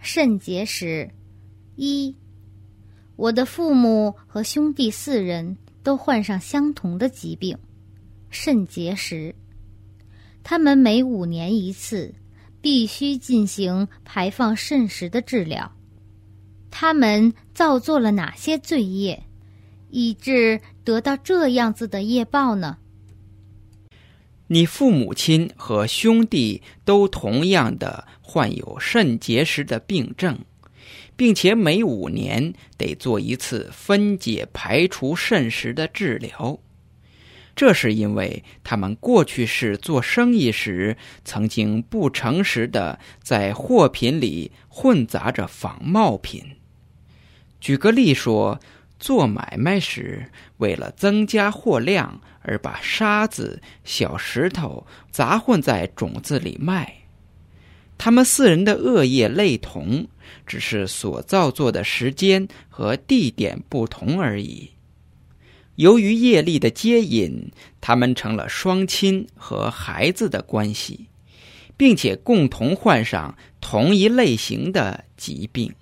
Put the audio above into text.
肾结石。一，我的父母和兄弟四人都患上相同的疾病——肾结石。他们每五年一次必须进行排放肾石的治疗。他们造作了哪些罪业，以致得到这样子的业报呢？你父母亲和兄弟都同样的患有肾结石的病症，并且每五年得做一次分解排除肾石的治疗。这是因为他们过去是做生意时曾经不诚实的在货品里混杂着仿冒品。举个例说，做买卖时为了增加货量而把沙子、小石头杂混在种子里卖。他们四人的恶业类同，只是所造作的时间和地点不同而已。由于业力的接引，他们成了双亲和孩子的关系，并且共同患上同一类型的疾病。